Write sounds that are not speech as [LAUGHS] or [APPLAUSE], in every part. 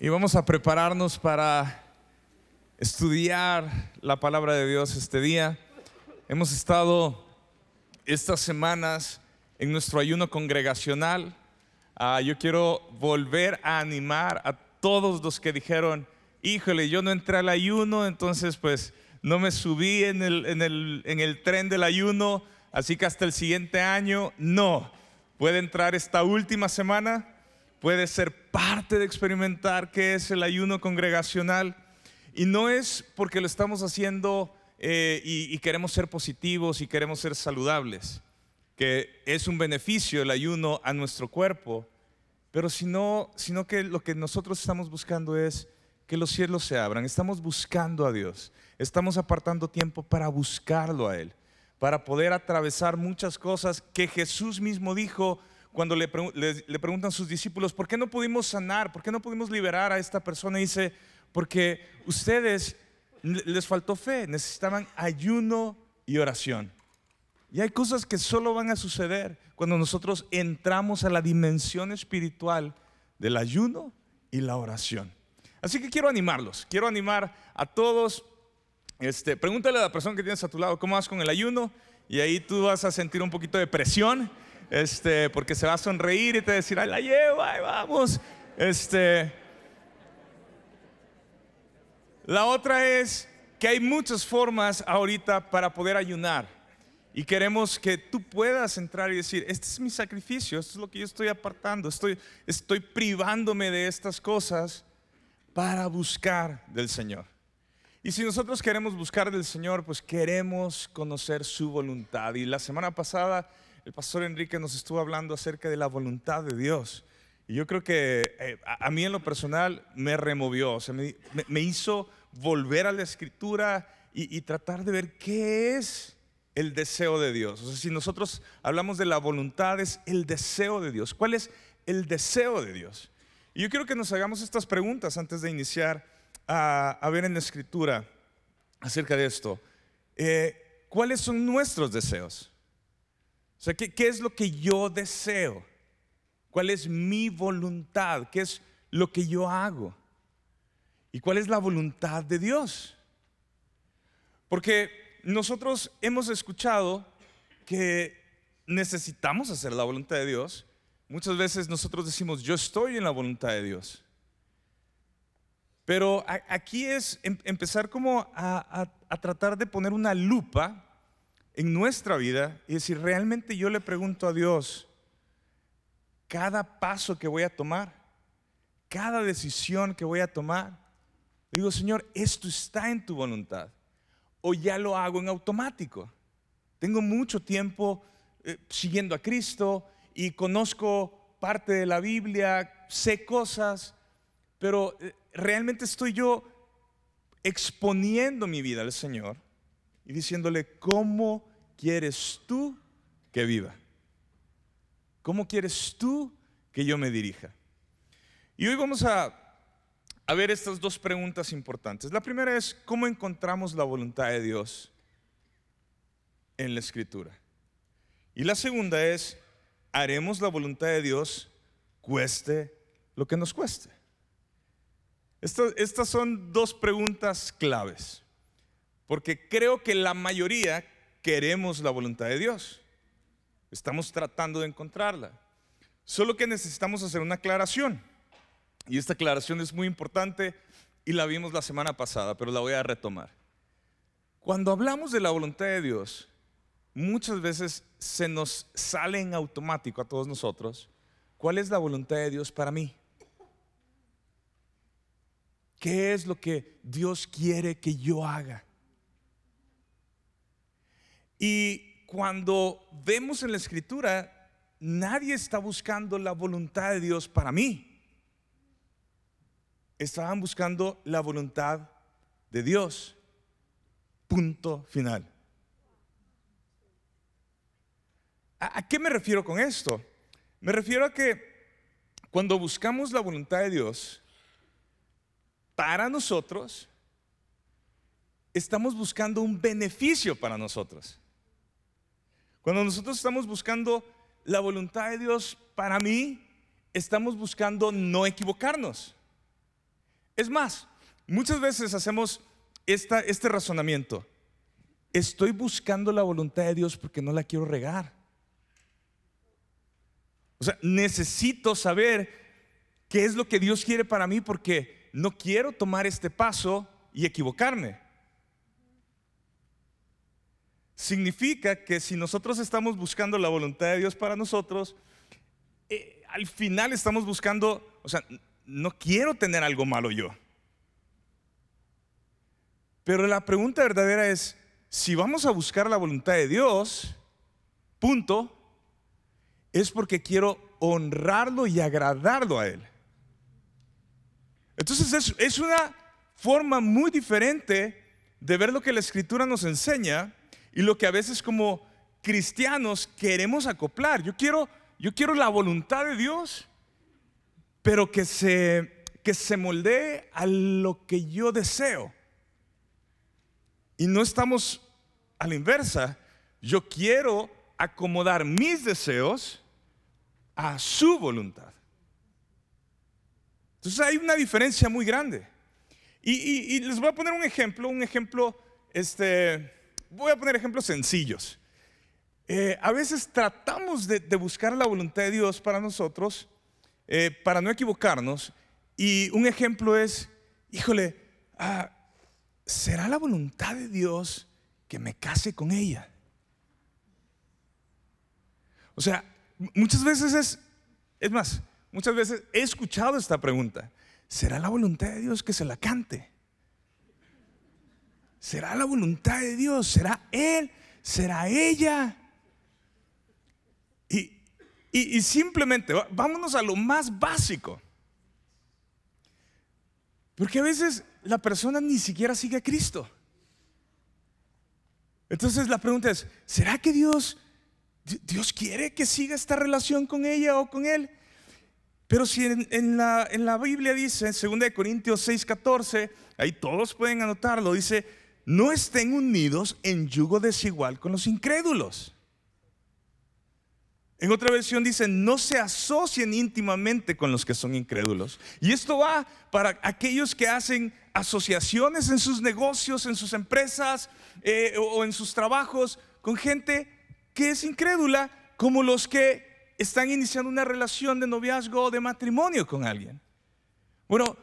Y vamos a prepararnos para estudiar la palabra de Dios este día. Hemos estado estas semanas en nuestro ayuno congregacional. Ah, yo quiero volver a animar a todos los que dijeron, híjole, yo no entré al ayuno, entonces pues no me subí en el, en el, en el tren del ayuno, así que hasta el siguiente año, no. Puede entrar esta última semana puede ser parte de experimentar qué es el ayuno congregacional. Y no es porque lo estamos haciendo eh, y, y, queremos ser positivos y queremos ser saludables, que es un beneficio el ayuno a nuestro cuerpo, pero sino, sino que lo que nosotros estamos buscando es que los cielos se abran. Estamos buscando a Dios, estamos apartando tiempo para buscarlo a Él, para poder atravesar muchas cosas que Jesús mismo dijo cuando le, le, preguntan sus discípulos, ¿por qué no pudimos sanar? ¿Por qué no pudimos liberar a esta persona? Y dice, porque ustedes les faltó fe, necesitaban ayuno y oración. Y hay cosas que solo van a suceder cuando nosotros entramos a la dimensión espiritual del ayuno y la oración. Así que quiero animarlos, quiero animar a todos. Este, pregúntale a la persona que tienes a tu lado cómo vas con el ayuno y ahí tú vas a sentir un poquito de presión este, porque se va a sonreír y te decir, ay, la llevo, ahí vamos. Este, la otra es que hay muchas formas ahorita para poder ayunar. Y queremos que tú puedas entrar y decir, este es mi sacrificio, esto es lo que yo estoy apartando, estoy, estoy privándome de estas cosas para buscar del Señor. Y si nosotros queremos buscar del Señor, pues queremos conocer su voluntad. Y la semana pasada el pastor Enrique nos estuvo hablando acerca de la voluntad de Dios. Y yo creo que eh, a, mí en lo personal me removió, o sea, me, hizo volver a la escritura y, tratar de ver qué es el deseo de Dios. O sea, si nosotros hablamos de la voluntad, es el deseo de Dios. ¿Cuál es el deseo de Dios? Y yo quiero que nos hagamos estas preguntas antes de iniciar a, ver en la escritura acerca de esto. Eh, ¿Cuáles son nuestros deseos? O sea, ¿qué, es lo que yo deseo? ¿Cuál es mi voluntad? ¿Qué es lo que yo hago? ¿Y cuál es la voluntad de Dios? Porque nosotros hemos escuchado que necesitamos hacer la voluntad de Dios. Muchas veces nosotros decimos, yo estoy en la voluntad de Dios. Pero aquí es em, empezar como a, a tratar de poner una lupa en nuestra vida y decir, realmente yo le pregunto a Dios, cada paso que voy a tomar, cada decisión que voy a tomar, digo, Señor, esto está en tu voluntad. O ya lo hago en automático. Tengo mucho tiempo eh, siguiendo a Cristo y conozco parte de la Biblia, sé cosas, pero eh, realmente estoy yo exponiendo mi vida al Señor y diciéndole, ¿cómo quieres tú que viva? ¿Cómo quieres tú que yo me dirija? Y hoy vamos a, a ver estas dos preguntas importantes. La primera es, ¿cómo encontramos la voluntad de Dios en la escritura? Y la segunda es, ¿haremos la voluntad de Dios cueste lo que nos cueste? Estas, estas son dos preguntas claves, porque creo que la mayoría queremos la voluntad de Dios. Estamos tratando de encontrarla. Solo que necesitamos hacer una aclaración. Y esta aclaración es muy importante y la vimos la semana pasada, pero la voy a retomar. Cuando hablamos de la voluntad de Dios, muchas veces se nos sale en automático a todos nosotros, ¿cuál es la voluntad de Dios para mí? ¿Qué es lo que Dios quiere que yo haga? Y cuando vemos en la escritura, nadie está buscando la voluntad de Dios para mí. Estaban buscando la voluntad de Dios. Punto final. ¿A, qué me refiero con esto? Me refiero a que cuando buscamos la voluntad de Dios para nosotros, estamos buscando un beneficio para nosotros. Cuando nosotros estamos buscando la voluntad de Dios para mí, estamos buscando no equivocarnos. Es más, muchas veces hacemos esta, este razonamiento. Estoy buscando la voluntad de Dios porque no la quiero regar. O sea, necesito saber qué es lo que Dios quiere para mí porque no quiero tomar este paso y equivocarme. Significa que si nosotros estamos buscando la voluntad de Dios para nosotros, eh, al final estamos buscando, o sea, no quiero tener algo malo yo. Pero la pregunta verdadera es, si vamos a buscar la voluntad de Dios, punto, es porque quiero honrarlo y agradarlo a Él. Entonces es, es una forma muy diferente de ver lo que la escritura nos enseña y lo que a veces como cristianos queremos acoplar. Yo quiero, yo quiero la voluntad de Dios, pero que se, que se moldee a lo que yo deseo. Y no estamos a la inversa. Yo quiero acomodar mis deseos a su voluntad. Entonces hay una diferencia muy grande. Y, les voy a poner un ejemplo, un ejemplo, este, voy a poner ejemplos sencillos. Eh, a veces tratamos de, buscar la voluntad de Dios para nosotros, eh, para no equivocarnos. Y un ejemplo es, híjole, ah, ¿será la voluntad de Dios que me case con ella? O sea, muchas veces es, es más, muchas veces he escuchado esta pregunta. ¿Será la voluntad de Dios que se la cante? ¿Será la voluntad de Dios? ¿Será Él? ¿Será ella? Y, y, simplemente, vámonos a lo más básico. Porque a veces la persona ni siquiera sigue a Cristo. Entonces la pregunta es, ¿será que Dios, Dios quiere que siga esta relación con ella o con él? Pero si en, la, en la, Biblia dice, en 2 Corintios 6, 14, ahí todos pueden anotarlo, dice, no estén unidos en yugo desigual con los incrédulos. En otra versión dice, no se asocien íntimamente con los que son incrédulos. Y esto va para aquellos que hacen asociaciones en sus negocios, en sus empresas eh, o en sus trabajos con gente que es incrédula, como los que están iniciando una relación de noviazgo o de matrimonio con alguien. Bueno,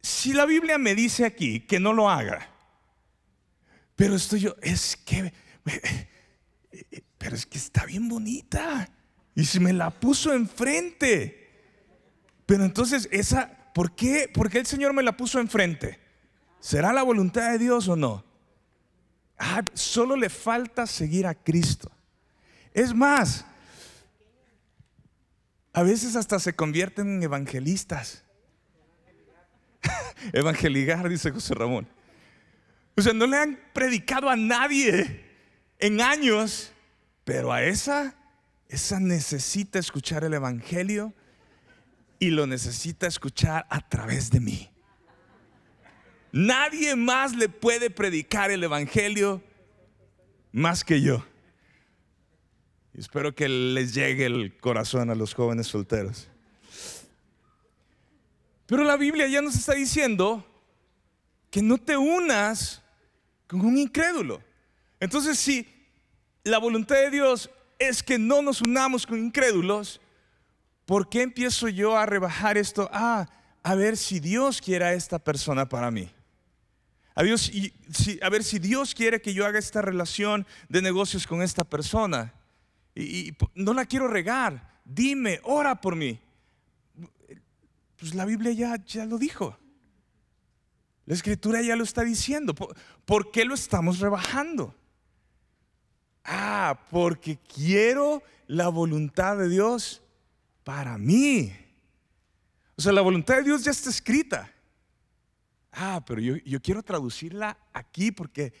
si la Biblia me dice aquí que no lo haga, pero estoy yo, es que, pero es que está bien bonita. Y si me la puso enfrente. Pero entonces, esa, ¿por qué, ¿por qué el Señor me la puso enfrente? ¿Será la voluntad de Dios o no? Ah, solo le falta seguir a Cristo. Es más, a veces hasta se convierten en evangelistas. [LAUGHS] Evangeligar, dice José Ramón. O sea, no le han predicado a nadie en años, pero a esa, esa necesita escuchar el Evangelio y lo necesita escuchar a través de mí. Nadie más le puede predicar el Evangelio más que yo espero que les llegue el corazón a los jóvenes solteros. Pero la Biblia ya nos está diciendo que no te unas con un incrédulo. Entonces, si la voluntad de Dios es que no nos unamos con incrédulos, ¿por qué empiezo yo a rebajar esto? Ah, a ver si Dios quiere a esta persona para mí. A, ver si Dios quiere que yo haga esta relación de negocios con esta persona y, no la quiero regar. Dime, ora por mí. Pues la Biblia ya, ya lo dijo. La escritura ya lo está diciendo. ¿Por, qué lo estamos rebajando? Ah, porque quiero la voluntad de Dios para mí. O sea, la voluntad de Dios ya está escrita. Ah, pero yo, yo quiero traducirla aquí porque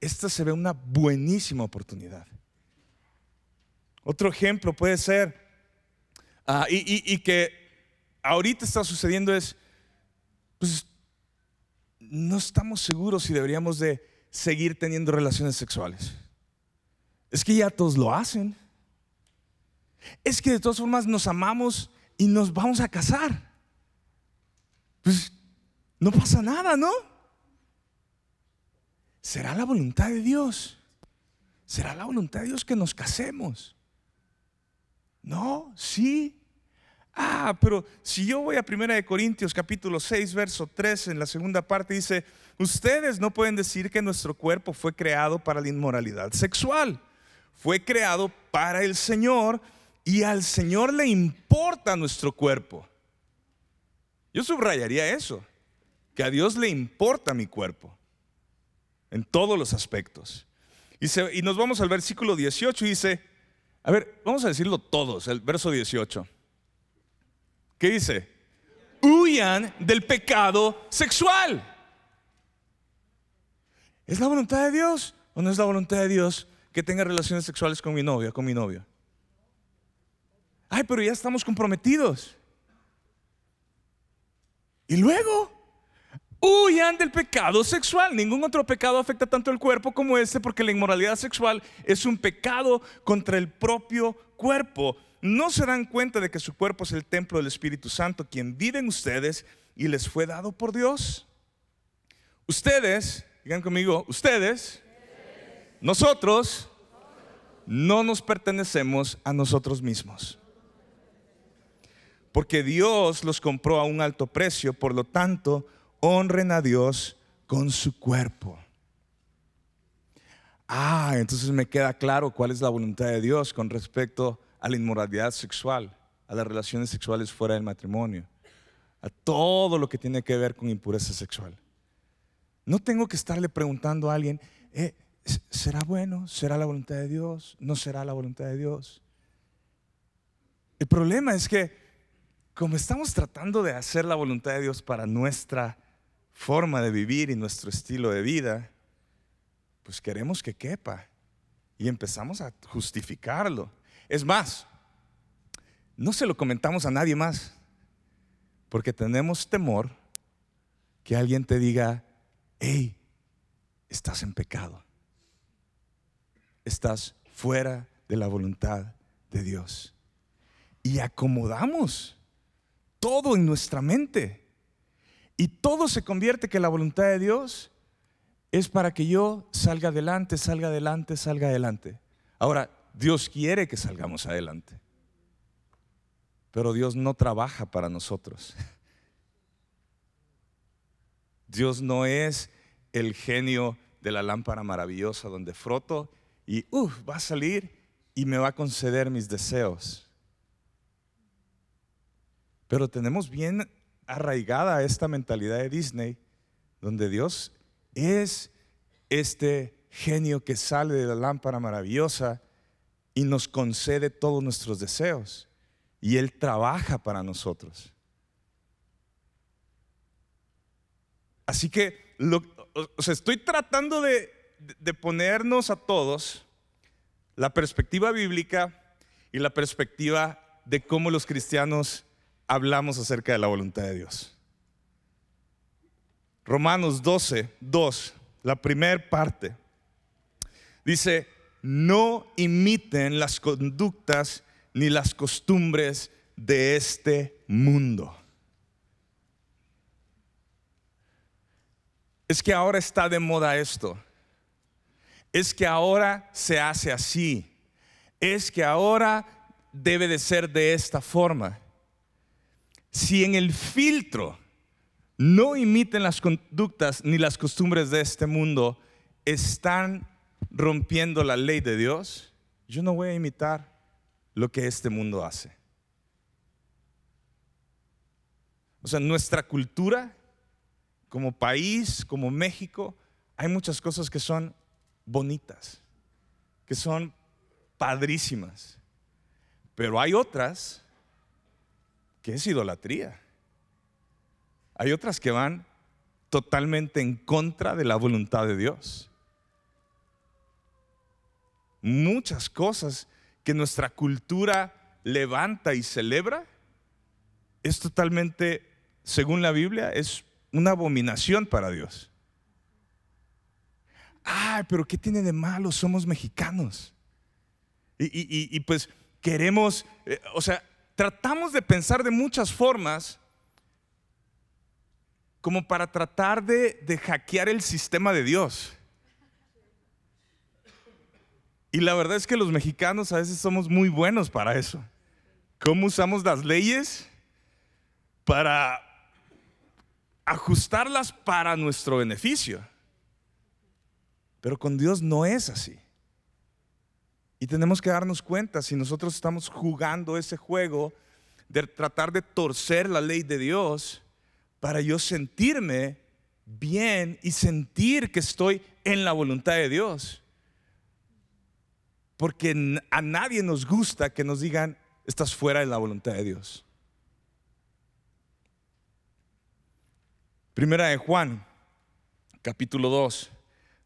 esta se ve una buenísima oportunidad. Otro ejemplo puede ser, ah, y, que ahorita está sucediendo es, pues no estamos seguros si deberíamos de seguir teniendo relaciones sexuales. Es que ya todos lo hacen. Es que de todas formas nos amamos y nos vamos a casar. Pues, no pasa nada, ¿no? ¿Será la voluntad de Dios? ¿Será la voluntad de Dios que nos casemos? No, sí. Ah, pero si yo voy a 1 Corintios capítulo 6, verso 3, en la segunda parte dice, ustedes no pueden decir que nuestro cuerpo fue creado para la inmoralidad sexual. Fue creado para el Señor y al Señor le importa nuestro cuerpo. Yo subrayaría eso, que a Dios le importa mi cuerpo en todos los aspectos. Y, nos vamos al versículo 18 y dice, a ver, vamos a decirlo todos, el verso 18. ¿Qué dice? Huyan del pecado sexual. ¿Es la voluntad de Dios o no es la voluntad de Dios que tenga relaciones sexuales con mi novia, con mi novio? Ay, pero ya estamos comprometidos. Y luego, Huyan del pecado sexual. Ningún otro pecado afecta tanto el cuerpo como este porque la inmoralidad sexual es un pecado contra el propio cuerpo. No se dan cuenta de que su cuerpo es el templo del Espíritu Santo, quien vive en ustedes y les fue dado por Dios. Ustedes, digan conmigo, ustedes, nosotros, no nos pertenecemos a nosotros mismos. Porque Dios los compró a un alto precio, por lo tanto, honren a Dios con su cuerpo. Ah, entonces me queda claro cuál es la voluntad de Dios con respecto a la inmoralidad sexual, a las relaciones sexuales fuera del matrimonio, a todo lo que tiene que ver con impureza sexual. No tengo que estarle preguntando a alguien, eh, ¿será bueno? ¿Será la voluntad de Dios? ¿No será la voluntad de Dios? El problema es que como estamos tratando de hacer la voluntad de Dios para nuestra forma de vivir y nuestro estilo de vida, pues queremos que quepa y empezamos a justificarlo. Es más, no se lo comentamos a nadie más, porque tenemos temor que alguien te diga, hey, estás en pecado, estás fuera de la voluntad de Dios. Y acomodamos todo en nuestra mente y todo se convierte que la voluntad de Dios es para que yo salga adelante, salga adelante, salga adelante. Ahora, Dios quiere que salgamos adelante. Pero Dios no trabaja para nosotros. [LAUGHS] Dios no es el genio de la lámpara maravillosa donde froto y va a salir y me va a conceder mis deseos. Pero tenemos bien arraigada esta mentalidad de Disney, donde Dios es este genio que sale de la lámpara maravillosa y nos concede todos nuestros deseos. Y Él trabaja para nosotros. Así que estoy tratando de, de ponernos a todos la perspectiva bíblica y la perspectiva de cómo los cristianos hablamos acerca de la voluntad de Dios. Romanos 12, 2, la primera parte, dice, no imiten las conductas ni las costumbres de este mundo. Es que ahora está de moda esto. Es que ahora se hace así. Es que ahora debe de ser de esta forma si en el filtro no imiten las conductas ni las costumbres de este mundo, están rompiendo la ley de Dios, yo no voy a imitar lo que este mundo hace. O sea, nuestra cultura, como país, como México, hay muchas cosas que son bonitas, que son padrísimas, pero hay otras que es idolatría. Hay otras que van totalmente en contra de la voluntad de Dios. Muchas cosas que nuestra cultura levanta y celebra es totalmente, según la Biblia, es una abominación para Dios. Ay, pero ¿qué tiene de malo? Somos mexicanos. Y, pues queremos, eh, o sea, tratamos de pensar de muchas formas como para tratar de, de hackear el sistema de Dios. Y la verdad es que los mexicanos a veces somos muy buenos para eso. ¿Cómo usamos las leyes para ajustarlas para nuestro beneficio? Pero con Dios no es así. Y tenemos que darnos cuenta si nosotros estamos jugando ese juego de tratar de torcer la ley de Dios para yo sentirme bien y sentir que estoy en la voluntad de Dios. Porque a nadie nos gusta que nos digan, estás fuera de la voluntad de Dios. Primera de Juan, capítulo 2,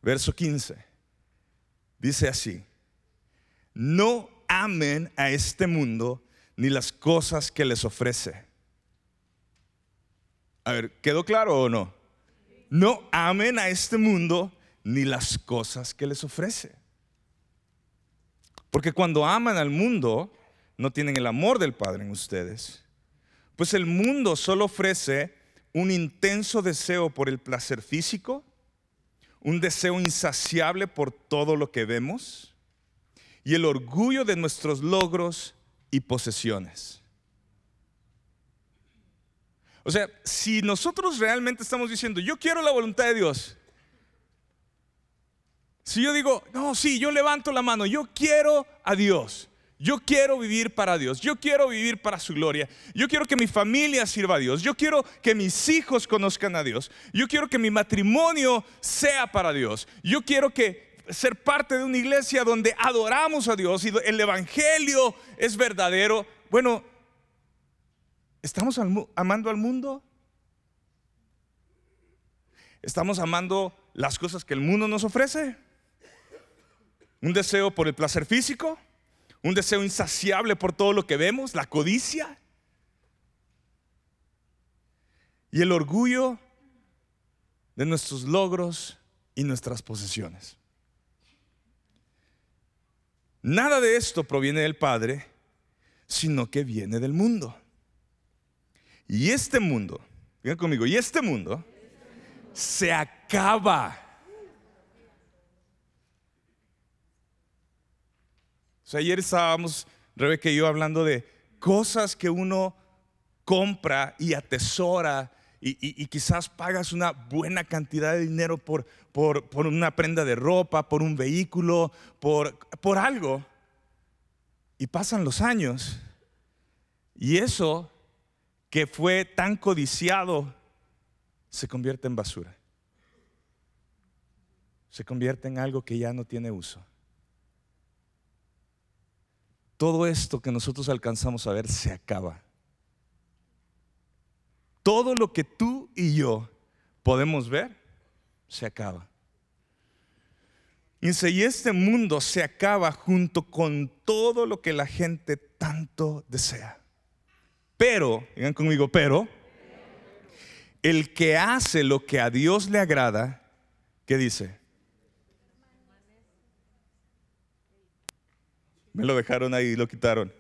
verso 15. Dice así, no amen a este mundo ni las cosas que les ofrece. A ver, ¿quedó claro o no? No amen a este mundo ni las cosas que les ofrece. Porque cuando aman al mundo, no tienen el amor del Padre en ustedes. Pues el mundo solo ofrece un intenso deseo por el placer físico, un deseo insaciable por todo lo que vemos y el orgullo de nuestros logros y posesiones. O sea, si nosotros realmente estamos diciendo, yo quiero la voluntad de Dios, si yo digo, no, sí, yo levanto la mano, yo quiero a Dios. Yo quiero vivir para Dios, yo quiero vivir para su gloria, yo quiero que mi familia sirva a Dios, yo quiero que mis hijos conozcan a Dios, yo quiero que mi matrimonio sea para Dios, yo quiero que ser parte de una iglesia donde adoramos a Dios y el Evangelio es verdadero. Bueno, ¿estamos amando al mundo? ¿Estamos amando las cosas que el mundo nos ofrece? Un deseo por el placer físico, un deseo insaciable por todo lo que vemos, la codicia y el orgullo de nuestros logros y nuestras posesiones. Nada de esto proviene del Padre, sino que viene del mundo. Y este mundo, digan conmigo, y este mundo se acaba ayer estábamos, Rebeca y yo, hablando de cosas que uno compra y atesora y, quizás pagas una buena cantidad de dinero por, por, por, una prenda de ropa, por un vehículo, por, por algo. Y pasan los años y eso que fue tan codiciado se convierte en basura. Se convierte en algo que ya no tiene uso todo esto que nosotros alcanzamos a ver se acaba. Todo lo que tú y yo podemos ver se acaba. Y este mundo se acaba junto con todo lo que la gente tanto desea. Pero, digan conmigo, pero, el que hace lo que a Dios le agrada, ¿qué dice? Me lo dejaron ahí, lo quitaron.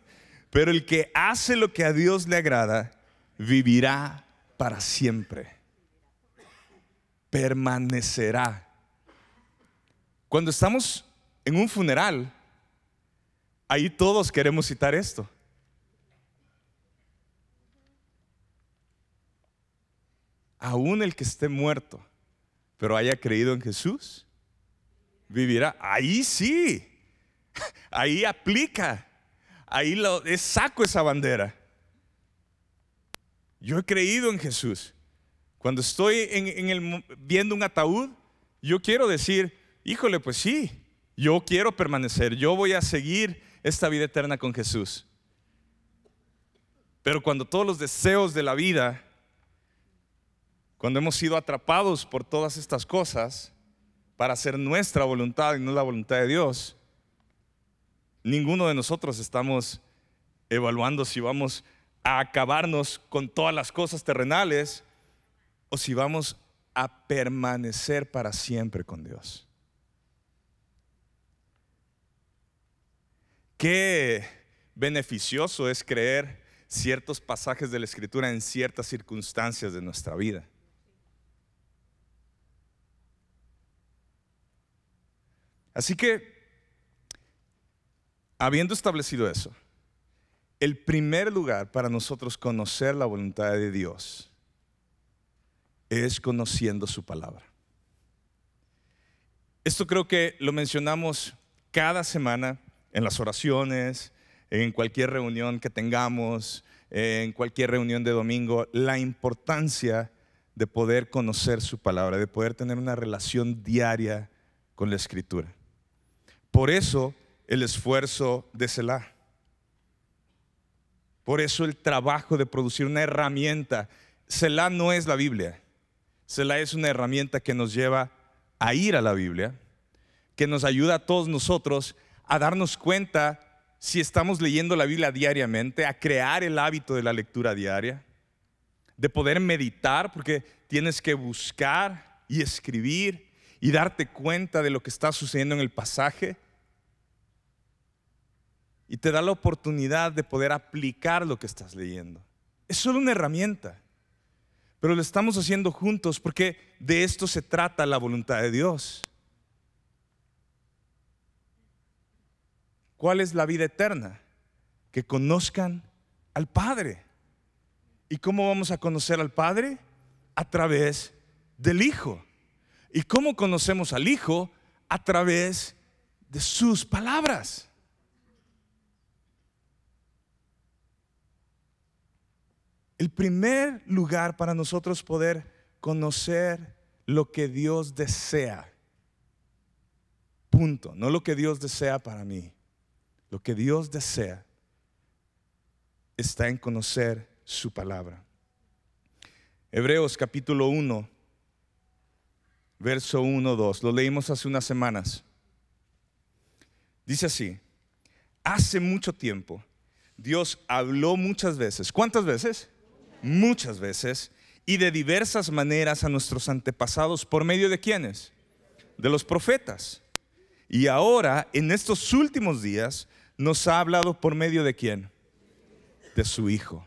Pero el que hace lo que a Dios le agrada, vivirá para siempre. Permanecerá. Cuando estamos en un funeral, ahí todos queremos citar esto. Aún el que esté muerto, pero haya creído en Jesús, vivirá. Ahí sí. Ahí aplica, ahí lo, saco esa bandera. Yo he creído en Jesús. Cuando estoy en, el, viendo un ataúd, yo quiero decir, híjole, pues sí, yo quiero permanecer, yo voy a seguir esta vida eterna con Jesús. Pero cuando todos los deseos de la vida, cuando hemos sido atrapados por todas estas cosas para hacer nuestra voluntad y no la voluntad de Dios, ninguno de nosotros estamos evaluando si vamos a acabarnos con todas las cosas terrenales o si vamos a permanecer para siempre con Dios. Qué beneficioso es creer ciertos pasajes de la Escritura en ciertas circunstancias de nuestra vida. Así que habiendo establecido eso, el primer lugar para nosotros conocer la voluntad de Dios es conociendo su palabra. Esto creo que lo mencionamos cada semana en las oraciones, en cualquier reunión que tengamos, en cualquier reunión de domingo, la importancia de poder conocer su palabra, de poder tener una relación diaria con la escritura. Por eso el esfuerzo de Selah. Por eso el trabajo de producir una herramienta. Selah no es la Biblia. Selah es una herramienta que nos lleva a ir a la Biblia, que nos ayuda a todos nosotros a darnos cuenta si estamos leyendo la Biblia diariamente, a crear el hábito de la lectura diaria, de poder meditar, porque tienes que buscar y escribir y darte cuenta de lo que está sucediendo en el pasaje. Y te da la oportunidad de poder aplicar lo que estás leyendo. Es solo una herramienta, pero lo estamos haciendo juntos porque de esto se trata la voluntad de Dios. ¿Cuál es la vida eterna? Que conozcan al Padre. ¿Y cómo vamos a conocer al Padre? A través del Hijo. ¿Y cómo conocemos al Hijo? A través de sus palabras. El primer lugar para nosotros poder conocer lo que Dios desea. Punto. No lo que Dios desea para mí. Lo que Dios desea está en conocer su palabra. Hebreos capítulo 1, verso 1, 2. Lo leímos hace unas semanas. Dice así, hace mucho tiempo Dios habló muchas veces. ¿Cuántas veces? Muchas veces. Y de diversas maneras a nuestros antepasados. ¿Por medio de quiénes? De los profetas. Y ahora, en estos últimos días, nos ha hablado por medio de quién? De su Hijo.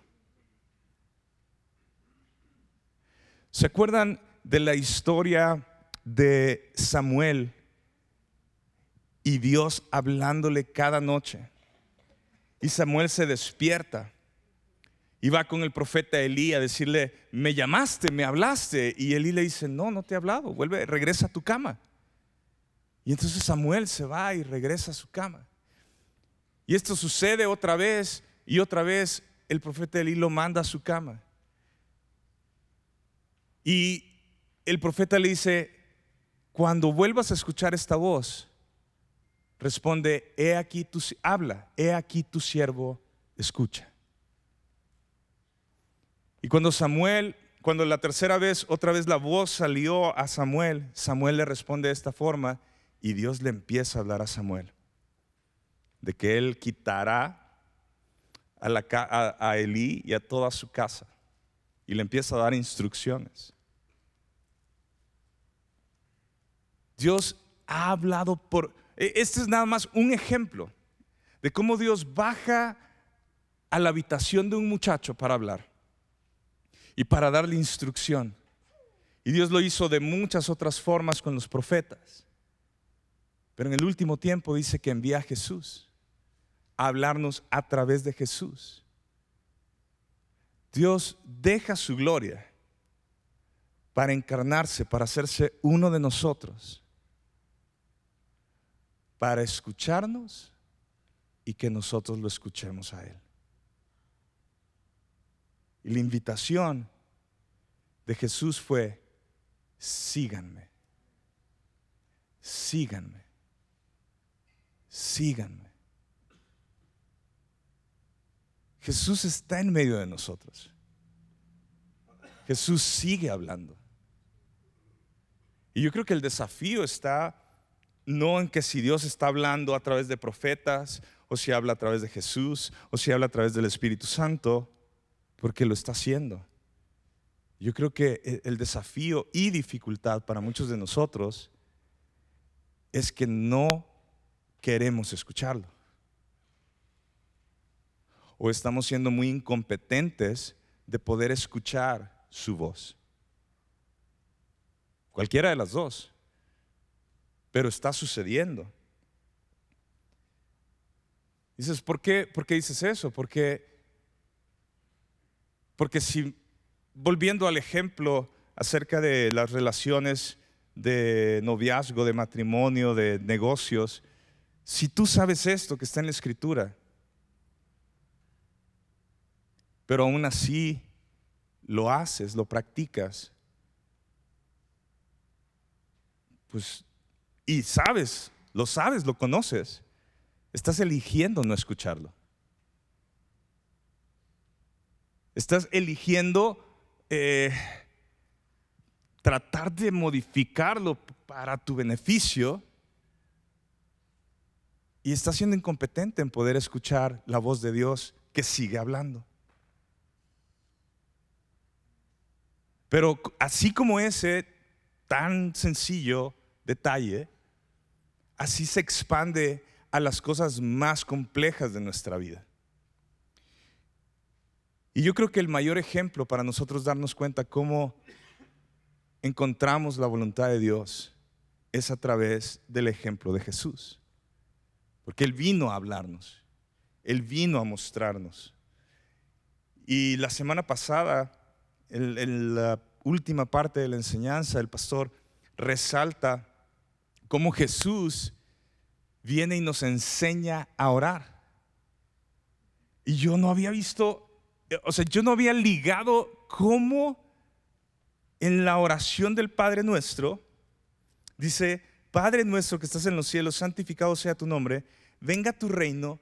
¿Se acuerdan de la historia de Samuel y Dios hablándole cada noche? Y Samuel se despierta y va con el profeta Elí a decirle, me llamaste, me hablaste. Y Elí le dice, no, no te he hablado, vuelve, regresa a tu cama. Y entonces Samuel se va y regresa a su cama. Y esto sucede otra vez y otra vez el profeta Elí lo manda a su cama. Y el profeta le dice, cuando vuelvas a escuchar esta voz, responde, he aquí tu, habla, he aquí tu siervo escucha. Y cuando Samuel, cuando la tercera vez, otra vez la voz salió a Samuel, Samuel le responde de esta forma y Dios le empieza a hablar a Samuel de que él quitará a, Elí y a toda su casa y le empieza a dar instrucciones. Dios ha hablado por... E, este es nada más un ejemplo de cómo Dios baja a la habitación de un muchacho para hablar y para darle instrucción. Y Dios lo hizo de muchas otras formas con los profetas. Pero en el último tiempo dice que envía a Jesús hablarnos a través de Jesús. Dios deja su gloria para encarnarse, para hacerse uno de nosotros, para escucharnos y que nosotros lo escuchemos a Él. Y la invitación de Jesús fue, síganme, síganme, síganme. Jesús está en medio de nosotros. Jesús sigue hablando. Y yo creo que el desafío está no en que si Dios está hablando a través de profetas, o si habla a través de Jesús, o si habla a través del Espíritu Santo, porque lo está haciendo. Yo creo que el desafío y dificultad para muchos de nosotros es que no queremos escucharlo o estamos siendo muy incompetentes de poder escuchar su voz. Cualquiera de las dos. Pero está sucediendo. Dices, ¿por qué, ¿por qué dices eso? Porque, porque si, volviendo al ejemplo acerca de las relaciones de noviazgo, de matrimonio, de negocios, si tú sabes esto que está en la escritura, pero aún así lo haces, lo practicas, pues, y sabes, lo sabes, lo conoces, Estás eligiendo no escucharlo. Estás eligiendo eh, tratar de modificarlo para tu beneficio y estás siendo incompetente en poder escuchar la voz de Dios que sigue hablando. Pero así como ese tan sencillo detalle, así se expande a las cosas más complejas de nuestra vida. Y yo creo que el mayor ejemplo para nosotros darnos cuenta cómo encontramos la voluntad de Dios es a través del ejemplo de Jesús. Porque Él vino a hablarnos, Él vino a mostrarnos. Y la semana pasada, en, la última parte de la enseñanza, el pastor resalta cómo Jesús viene y nos enseña a orar. Y yo no había visto, o sea, yo no había ligado cómo en la oración del Padre nuestro dice, Padre nuestro que estás en los cielos, santificado sea tu nombre, venga tu reino,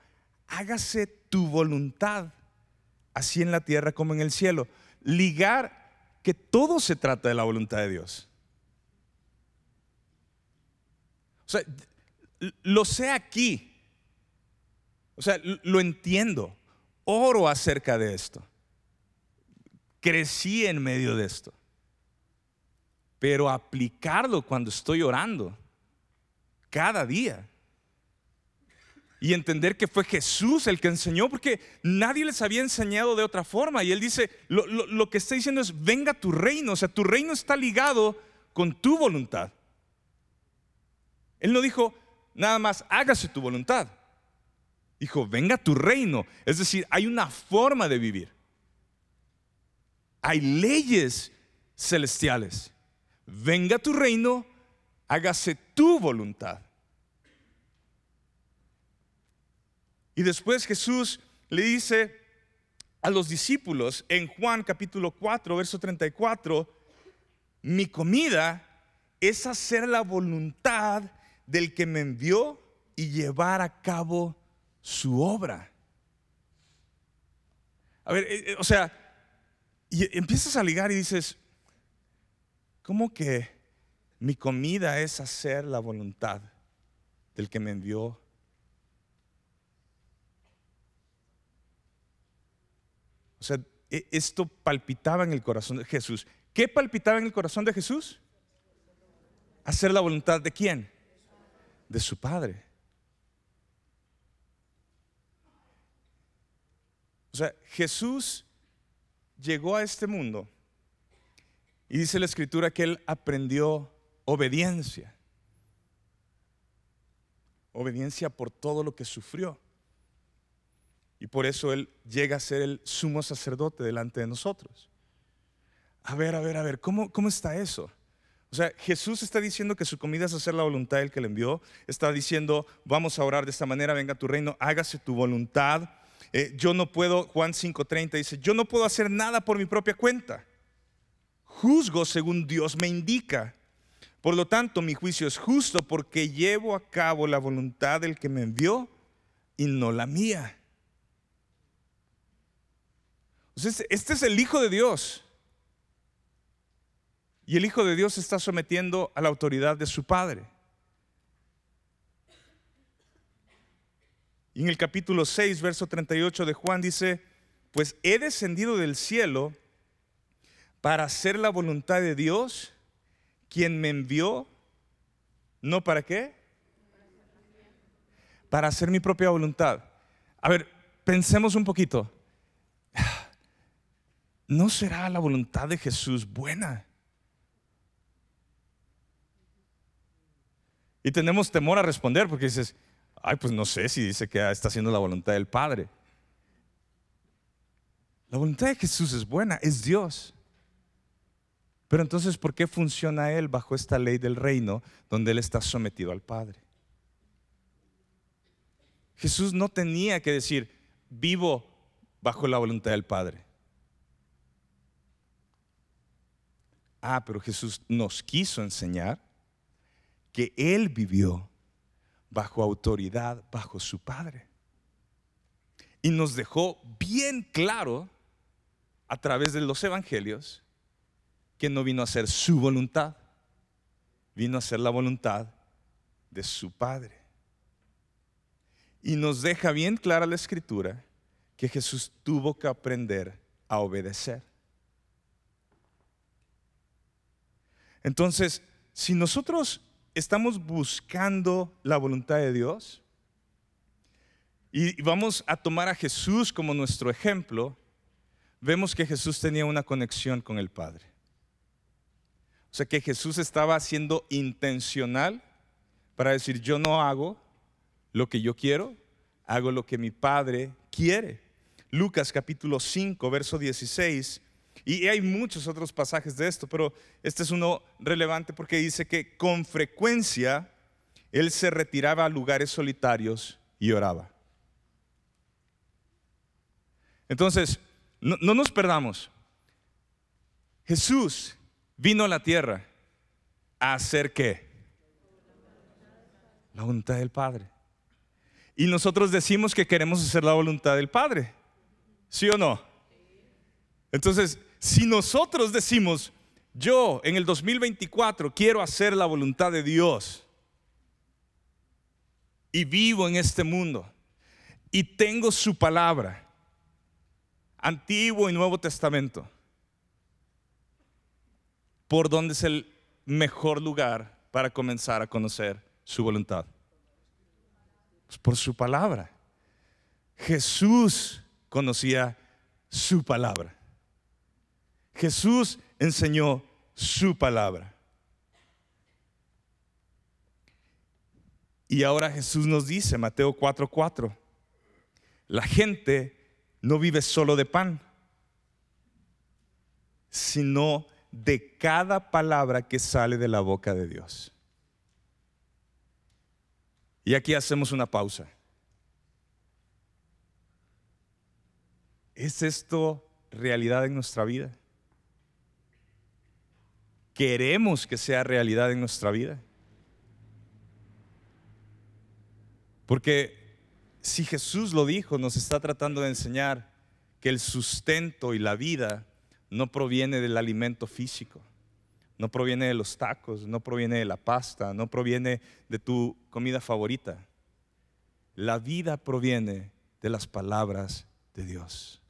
hágase tu voluntad, así en la tierra como en el cielo. Ligar que todo se trata de la voluntad de Dios. O sea, lo sé aquí. O sea, lo entiendo. Oro acerca de esto. Crecí en medio de esto. Pero aplicarlo cuando estoy orando, cada día. Y entender que fue Jesús el que enseñó, porque nadie les había enseñado de otra forma. Y él dice, lo, lo que está diciendo es, venga tu reino. O sea, tu reino está ligado con tu voluntad. Él no dijo, nada más hágase tu voluntad. Dijo, venga tu reino. Es decir, hay una forma de vivir. Hay leyes celestiales. Venga tu reino, hágase tu voluntad. Y después Jesús le dice a los discípulos en Juan capítulo 4, verso 34, mi comida es hacer la voluntad del que me envió y llevar a cabo su obra. A ver, eh, eh, o sea, y empiezas a ligar y dices, ¿cómo que mi comida es hacer la voluntad del que me envió? O sea, e, esto palpitaba en el corazón de Jesús. ¿Qué palpitaba en el corazón de Jesús? Hacer la voluntad de quién? de su Padre. O sea, Jesús llegó a este mundo y dice la escritura que él aprendió obediencia. Obediencia por todo lo que sufrió. Y por eso él llega a ser el sumo sacerdote delante de nosotros. A ver, a ver, a ver, ¿cómo, cómo está eso? O sea, Jesús está diciendo que su comida es hacer la voluntad del que le envió. Está diciendo, vamos a orar de esta manera, venga tu reino, hágase tu voluntad. Eh, yo no puedo, Juan 5:30 dice, yo no puedo hacer nada por mi propia cuenta. Juzgo según Dios me indica. Por lo tanto, mi juicio es justo porque llevo a cabo la voluntad del que me envió y no la mía. este es el Hijo de Dios. Y el Hijo de Dios se está sometiendo a la autoridad de su Padre. Y en el capítulo 6, verso 38 de Juan dice, pues he descendido del cielo para hacer la voluntad de Dios, quien me envió, ¿no para qué? Para hacer mi propia voluntad. A ver, pensemos un poquito. [SIGHS] ¿No será la voluntad de Jesús buena? Y tenemos temor a responder porque dices, Ay, pues no sé si dice que está haciendo la voluntad del Padre. La voluntad de Jesús es buena, es Dios. Pero entonces, ¿por qué funciona Él bajo esta ley del reino donde Él está sometido al Padre? Jesús no tenía que decir, vivo bajo la voluntad del Padre. Ah, pero Jesús nos quiso enseñar que Él vivió bajo autoridad, bajo su Padre. Y nos dejó bien claro a través de los evangelios que no vino a hacer su voluntad, vino a hacer la voluntad de su Padre. Y nos deja bien clara la escritura que Jesús tuvo que aprender a obedecer. Entonces, si nosotros estamos buscando la voluntad de Dios y vamos a tomar a Jesús como nuestro ejemplo, vemos que Jesús tenía una conexión con el Padre. O sea que Jesús estaba siendo intencional para decir, yo no hago lo que yo quiero, hago lo que mi Padre quiere. Lucas capítulo 5, verso 16. Y hay muchos otros pasajes de esto, pero este es uno relevante porque dice que con frecuencia él se retiraba a lugares solitarios y oraba. Entonces, no, no nos perdamos. Jesús vino a la tierra a hacer qué? La voluntad del Padre. Y nosotros decimos que queremos hacer la voluntad del Padre. ¿Sí o no? Entonces, si nosotros decimos, yo en el 2024 quiero hacer la voluntad de Dios y vivo en este mundo y tengo su palabra, Antiguo y Nuevo Testamento, ¿por dónde es el mejor lugar para comenzar a conocer su voluntad? Pues por su palabra. Jesús conocía su palabra. Jesús enseñó su palabra. Y ahora Jesús nos dice, Mateo 4:4, la gente no vive solo de pan, sino de cada palabra que sale de la boca de Dios. Y aquí hacemos una pausa. ¿Es esto realidad en nuestra vida? ¿Queremos que sea realidad en nuestra vida? Porque si Jesús lo dijo, nos está tratando de enseñar que el sustento y la vida no proviene del alimento físico, no proviene de los tacos, no proviene de la pasta, no proviene de tu comida favorita. La vida proviene de las palabras de Dios.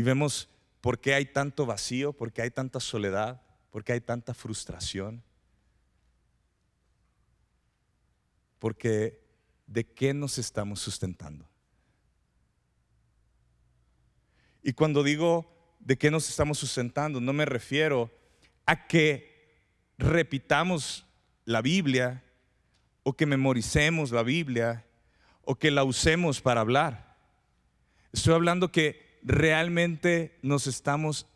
Y vemos por qué hay tanto vacío, por qué hay tanta soledad, por qué hay tanta frustración. Porque ¿de qué nos estamos sustentando? Y cuando digo de qué nos estamos sustentando, no me refiero a que repitamos la Biblia o que memoricemos la Biblia o que la usemos para hablar. Estoy hablando que realmente nos estamos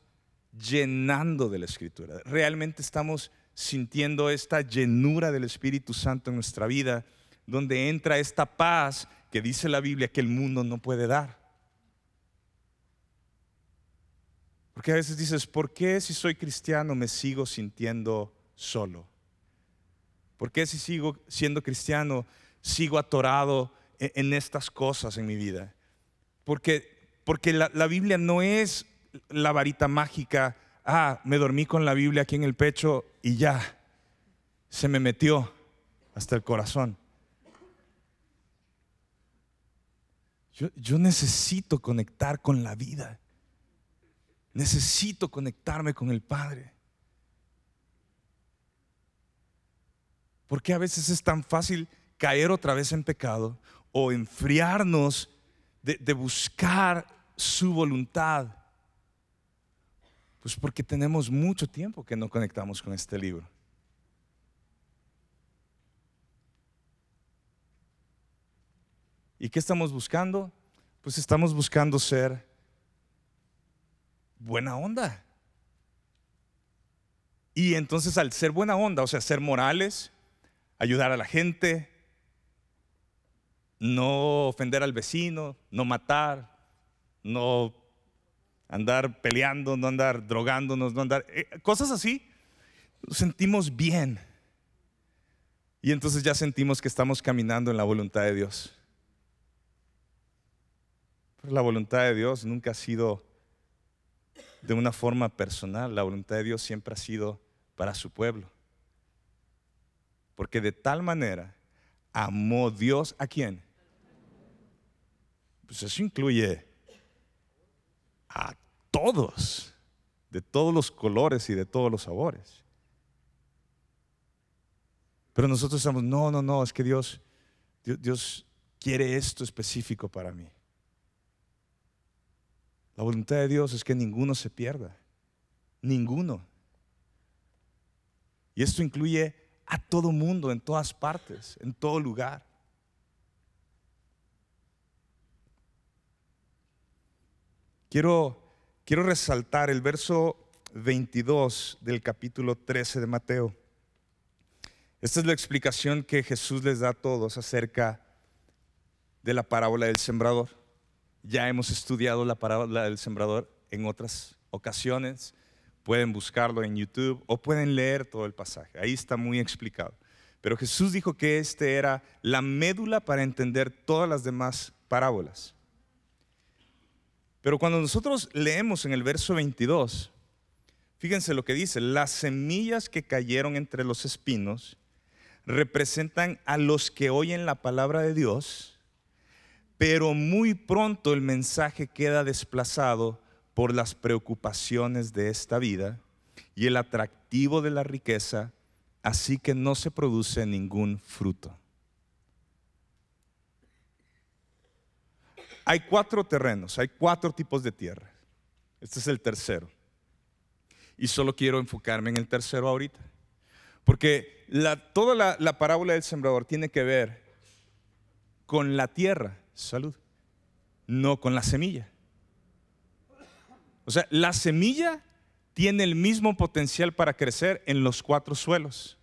llenando de la Escritura, realmente estamos sintiendo esta llenura del Espíritu Santo en nuestra vida, donde entra esta paz que dice la Biblia que el mundo no puede dar. Porque a veces dices, ¿por qué si soy cristiano me sigo sintiendo solo? ¿Por qué si sigo siendo cristiano sigo atorado e-, en estas cosas en mi vida? Porque porque la, Biblia no es la varita mágica, ah, me dormí con la Biblia aquí en el pecho y ya, se me metió hasta el corazón. Yo, yo, necesito conectar con la vida. Necesito conectarme con el Padre. Porque a veces es tan fácil caer otra vez en pecado o enfriarnos de, buscar su voluntad. Pues porque tenemos mucho tiempo que no conectamos con este libro. ¿Y qué estamos buscando? Pues estamos buscando ser buena onda. Y entonces al ser buena onda, o sea, ser morales, ayudar a la gente, no ofender al vecino, no matar, no andar peleando, no andar drogándonos, no andar... Eh, cosas así, sentimos bien. Y entonces ya sentimos que estamos caminando en la voluntad de Dios. Pero la voluntad de Dios nunca ha sido de una forma personal, la voluntad de Dios siempre ha sido para su pueblo. Porque de tal manera amó Dios a quién? Pues eso incluye a todos, de todos los colores y de todos los sabores. Pero nosotros estamos, no, no, no, es que Dios, Dios, Dios quiere esto específico para mí. La voluntad de Dios es que ninguno se pierda, ninguno. Y esto incluye a todo mundo, en todas partes, en todo lugar. Quiero, resaltar el verso 22 del capítulo 13 de Mateo. Esta es la explicación que Jesús les da a todos acerca de la parábola del sembrador. Ya hemos estudiado la parábola del sembrador en otras ocasiones. Pueden buscarlo en YouTube o pueden leer todo el pasaje. Ahí está muy explicado. Pero Jesús dijo que este era la médula para entender todas las demás parábolas. Pero cuando nosotros leemos en el verso 22, fíjense lo que dice, las semillas que cayeron entre los espinos representan a los que oyen la palabra de Dios, pero muy pronto el mensaje queda desplazado por las preocupaciones de esta vida y el atractivo de la riqueza, así que no se produce ningún fruto. Hay cuatro terrenos, hay cuatro tipos de tierra. Este es el tercero. Y solo quiero enfocarme en el tercero ahorita. Porque toda la, la parábola del sembrador tiene que ver con la tierra, salud, no con la semilla. O sea, la semilla tiene el mismo potencial para crecer en los cuatro suelos.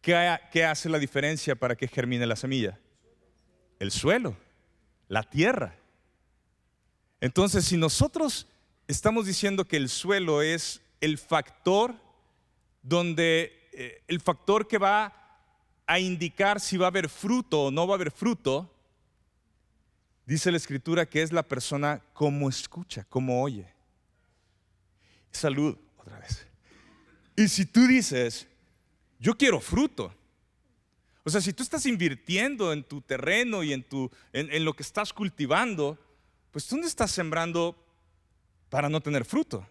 ¿Qué, hace la diferencia para que germine la semilla? El suelo, la tierra. Entonces, si nosotros estamos diciendo que el suelo es el factor donde eh, el factor que va a indicar si va a haber fruto o no va a haber fruto, Dice la escritura que es la persona como escucha, como oye. Salud, otra vez. Y si tú dices, yo quiero fruto, o sea, si tú estás invirtiendo en tu terreno y en, tu, en, lo que estás cultivando, pues tú no estás sembrando para no tener fruto.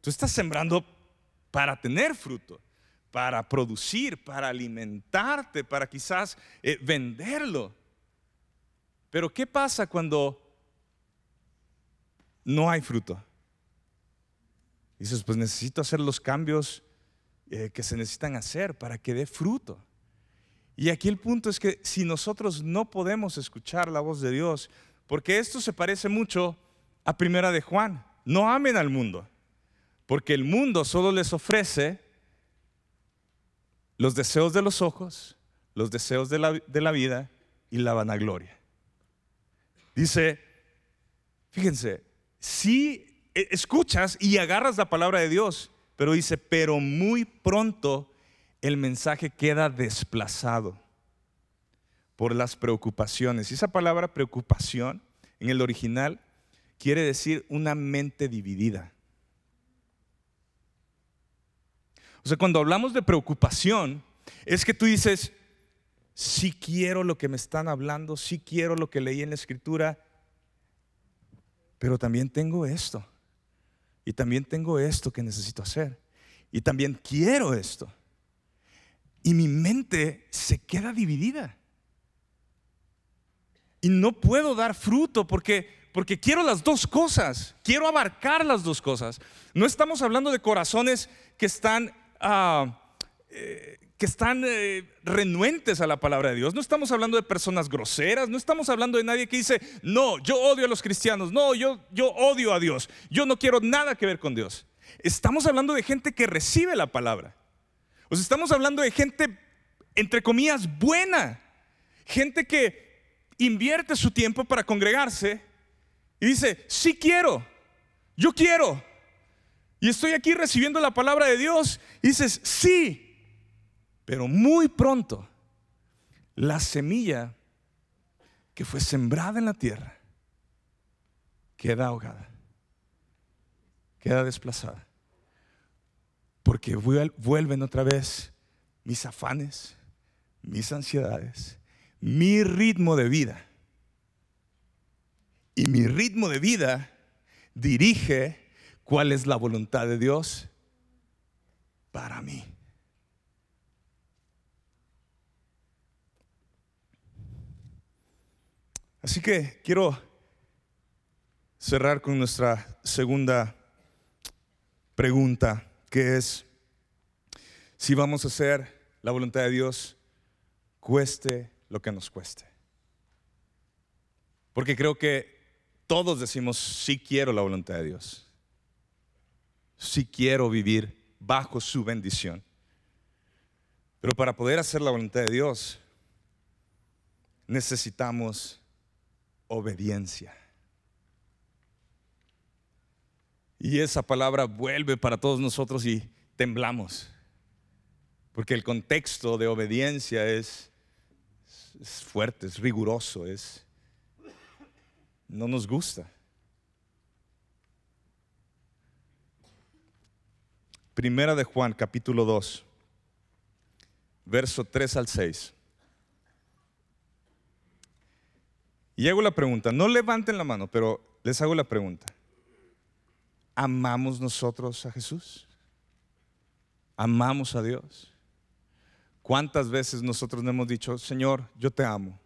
Tú estás sembrando para tener fruto, para producir, para alimentarte, para quizás eh, venderlo. Pero ¿qué pasa cuando no hay fruto? Dices, pues necesito hacer los cambios eh, que se necesitan hacer para que dé fruto. Y aquí el punto es que si nosotros no podemos escuchar la voz de Dios, porque esto se parece mucho a Primera de Juan, no amen al mundo, porque el mundo solo les ofrece los deseos de los ojos, los deseos de la, de la vida y la vanagloria. Dice, fíjense, si escuchas y agarras la palabra de Dios, pero dice, pero muy pronto el mensaje queda desplazado por las preocupaciones. Y esa palabra preocupación en el original quiere decir una mente dividida. O sea, cuando hablamos de preocupación, es que tú dices, si quiero lo que me están hablando, si quiero lo que leí en la escritura, pero también tengo esto. Y también tengo esto que necesito hacer. Y también quiero esto. Y mi mente se queda dividida. Y no puedo dar fruto porque porque quiero las dos cosas, quiero abarcar las dos cosas. No estamos hablando de corazones que están, ah, eh, que están eh, renuentes a la palabra de Dios, no estamos hablando de personas groseras, no estamos hablando de nadie que dice, no, yo odio a los cristianos, no, yo, yo odio a Dios, yo no quiero nada que ver con Dios. Estamos hablando de gente que recibe la palabra. O sea, estamos hablando de gente, entre comillas, buena. Gente que invierte su tiempo para congregarse y dice, sí quiero, yo quiero. Y estoy aquí recibiendo la palabra de Dios. Y dices, sí, pero muy pronto la semilla que fue sembrada en la tierra queda ahogada, queda desplazada. Porque vuelven otra vez mis afanes, mis ansiedades, mi ritmo de vida y mi ritmo de vida dirige cuál es la voluntad de Dios para mí. Así que quiero cerrar con nuestra segunda pregunta, que es si vamos a hacer la voluntad de Dios, cueste lo que nos cueste. Porque creo que todos decimos, sí quiero la voluntad de Dios. Sí quiero vivir bajo su bendición. Pero para poder hacer la voluntad de Dios, necesitamos obediencia. Y esa palabra vuelve para todos nosotros y temblamos. Porque el contexto de obediencia es, fuerte, es riguroso, es, no nos gusta. Primera de Juan, capítulo 2, verso 3 al 6. Y hago la pregunta, no levanten la mano, pero les hago la pregunta. ¿Amamos nosotros a Jesús? ¿Amamos a Dios? ¿Cuántas veces nosotros le hemos dicho, Señor, yo te amo?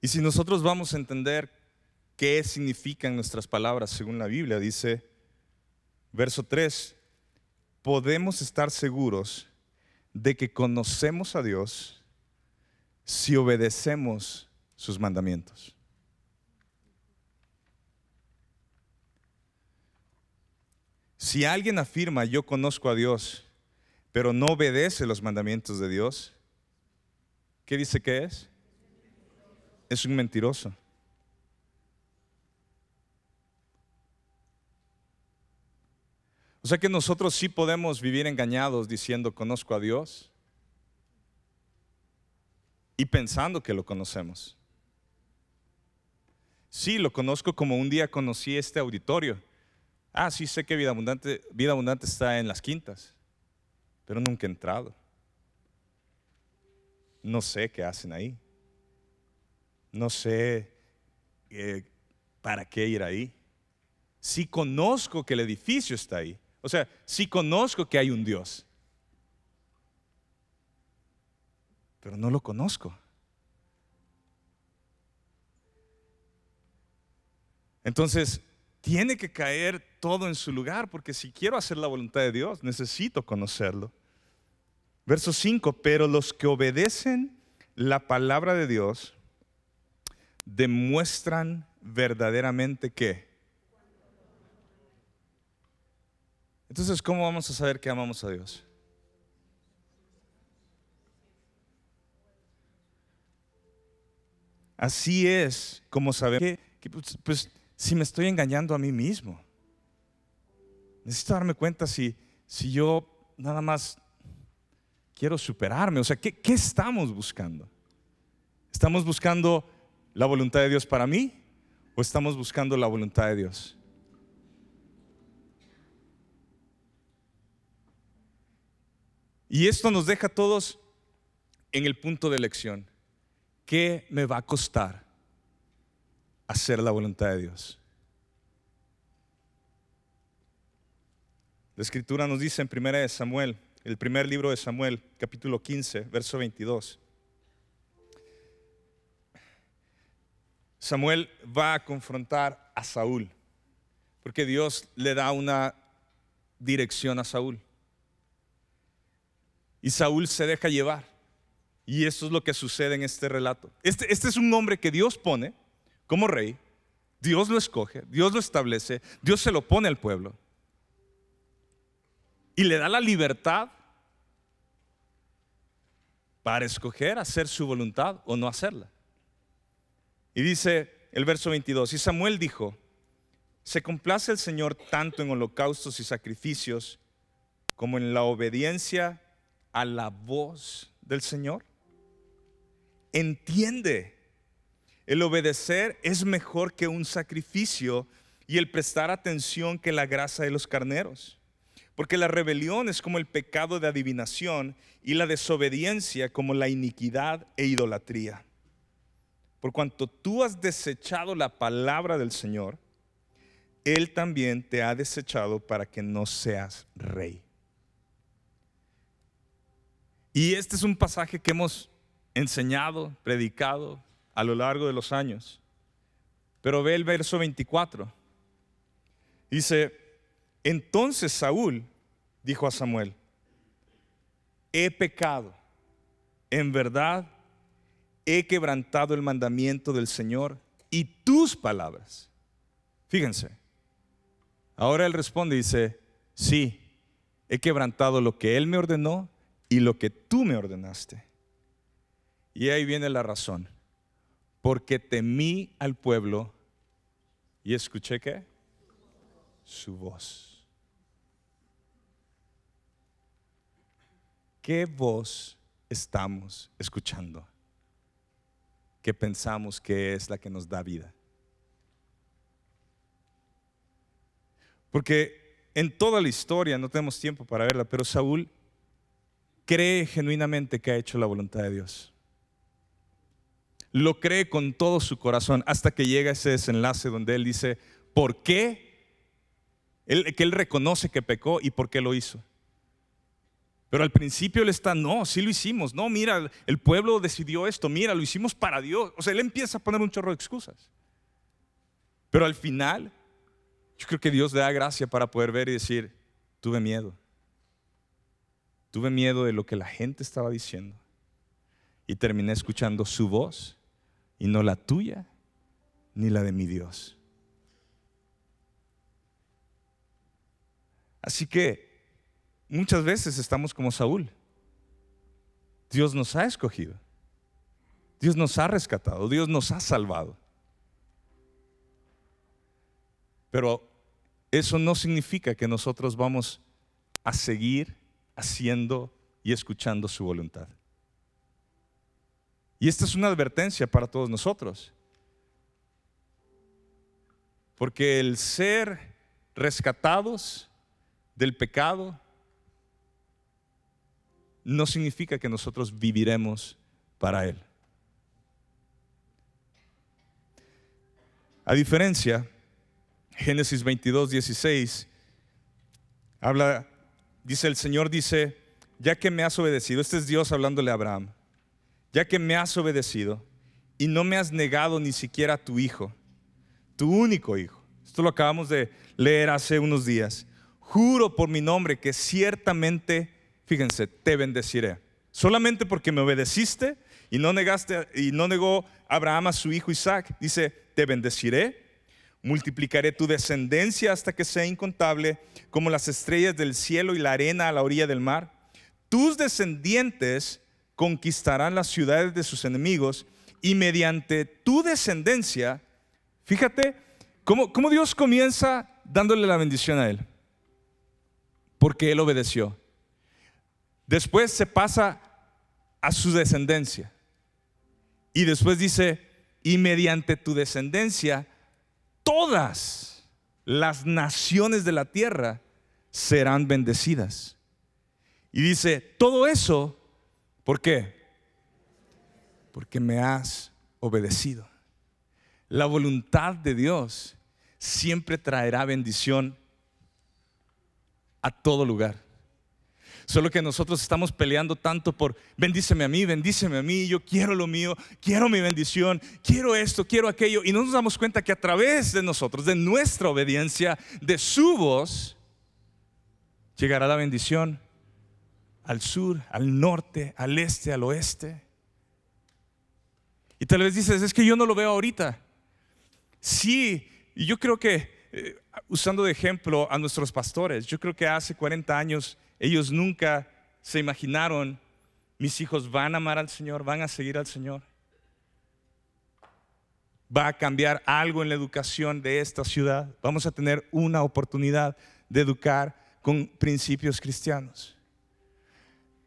Y si nosotros vamos a entender qué significan nuestras palabras según la Biblia, dice verso 3, podemos estar seguros de que conocemos a Dios si obedecemos sus mandamientos. Si alguien afirma yo conozco a Dios, pero no obedece los mandamientos de Dios, ¿qué dice que es? es un mentiroso. O sea que nosotros sí podemos vivir engañados diciendo conozco a Dios y pensando que lo conocemos. Sí, lo conozco como un día conocí este auditorio. Ah, sí sé que Vida Abundante, Vida Abundante está en las quintas, pero nunca he entrado. No sé qué hacen ahí no sé eh, para qué ir ahí. Si conozco que el edificio está ahí, o sea, si conozco que hay un Dios, pero no lo conozco. Entonces, tiene que caer todo en su lugar, porque si quiero hacer la voluntad de Dios, necesito conocerlo. Verso 5, pero los que obedecen la palabra de Dios demuestran verdaderamente que. Entonces, ¿cómo vamos a saber que amamos a Dios? Así es como saber que, pues, pues, si me estoy engañando a mí mismo, necesito darme cuenta si, si yo nada más quiero superarme. O sea, ¿qué, ¿qué estamos buscando? ¿Estamos buscando la voluntad de Dios para mí o estamos buscando la voluntad de Dios? Y esto nos deja a todos en el punto de elección. ¿Qué me va a costar hacer la voluntad de Dios. La escritura nos dice en primera de Samuel, el primer libro de Samuel, capítulo 15, verso 22. Samuel va a confrontar a Saúl, porque Dios le da una dirección a Saúl. Y Saúl se deja llevar. Y eso es lo que sucede en este relato. Este, este es un hombre que Dios pone como rey. Dios lo escoge, Dios lo establece, Dios se lo pone al pueblo. Y le da la libertad para escoger hacer su voluntad o no hacerla. Y dice el verso 22, y Samuel dijo, ¿se complace el Señor tanto en holocaustos y sacrificios como en la obediencia a la voz del Señor? Entiende, el obedecer es mejor que un sacrificio y el prestar atención que la grasa de los carneros. Porque la rebelión es como el pecado de adivinación y la desobediencia como la iniquidad e idolatría. Por cuanto tú has desechado la palabra del Señor, Él también te ha desechado para que no seas rey. Y este es un pasaje que hemos enseñado, predicado a lo largo de los años. Pero ve el verso 24. Dice, entonces Saúl dijo a Samuel, he pecado, en verdad he quebrantado el mandamiento del Señor y tus palabras. Fíjense, ahora él responde y dice, sí, he quebrantado lo que él me ordenó y lo que tú me ordenaste. Y ahí viene la razón. Porque temí al pueblo y escuché qué? Su voz. ¿Qué voz estamos escuchando? Que pensamos que es la que nos da vida. Porque en toda la historia, no tenemos tiempo para verla, pero Saúl cree genuinamente que ha hecho la voluntad de Dios. Lo cree con todo su corazón hasta que llega ese desenlace donde él dice, ¿por qué? que él reconoce que pecó y por qué lo hizo. Pero al principio él está, no, sí lo hicimos, no, mira, el pueblo decidió esto, mira, lo hicimos para Dios. O sea, él empieza a poner un chorro de excusas. Pero al final, yo creo que Dios le da gracia para poder ver y decir, tuve miedo. Tuve miedo de lo que la gente estaba diciendo y terminé escuchando su voz y no la tuya ni la de mi Dios. Así que muchas veces estamos como Saúl. Dios nos ha escogido. Dios nos ha rescatado. Dios nos ha salvado. Pero eso no significa que nosotros vamos a seguir haciendo y escuchando su voluntad. Y esta es una advertencia para todos nosotros. Porque el ser rescatados del pecado no significa que nosotros viviremos para Él. A diferencia, Génesis 22, 16 habla dice el Señor, dice, ya que me has obedecido, este es Dios hablándole a Abraham, ya que me has obedecido y no me has negado ni siquiera a tu hijo, tu único hijo. Esto lo acabamos de leer hace unos días. Juro por mi nombre que ciertamente, fíjense, te bendeciré. Solamente porque me obedeciste y no negaste y no negó Abraham a su hijo Isaac, dice, te bendeciré Multiplicaré tu descendencia hasta que sea incontable, como las estrellas del cielo y la arena a la orilla del mar. Tus descendientes conquistarán las ciudades de sus enemigos y mediante tu descendencia, fíjate cómo, Dios comienza dándole la bendición a él, porque él obedeció. Después se pasa a su descendencia y después dice, y mediante tu descendencia todas las naciones de la tierra serán bendecidas. Y dice, todo eso, ¿por qué? Porque me has obedecido. La voluntad de Dios siempre traerá bendición a todo lugar. Solo que nosotros estamos peleando tanto por bendíceme a mí, bendíceme a mí, yo quiero lo mío, quiero mi bendición, quiero esto, quiero aquello. Y no nos damos cuenta que a través de nosotros, de nuestra obediencia, de su voz, llegará la bendición al sur, al norte, al este, al oeste. Y tal vez dices, es que yo no lo veo ahorita. Sí, y yo creo que, eh, usando de ejemplo a nuestros pastores, yo creo que hace 40 años ellos nunca se imaginaron, mis hijos van a amar al Señor, van a seguir al Señor. Va a cambiar algo en la educación de esta ciudad. Vamos a tener una oportunidad de educar con principios cristianos.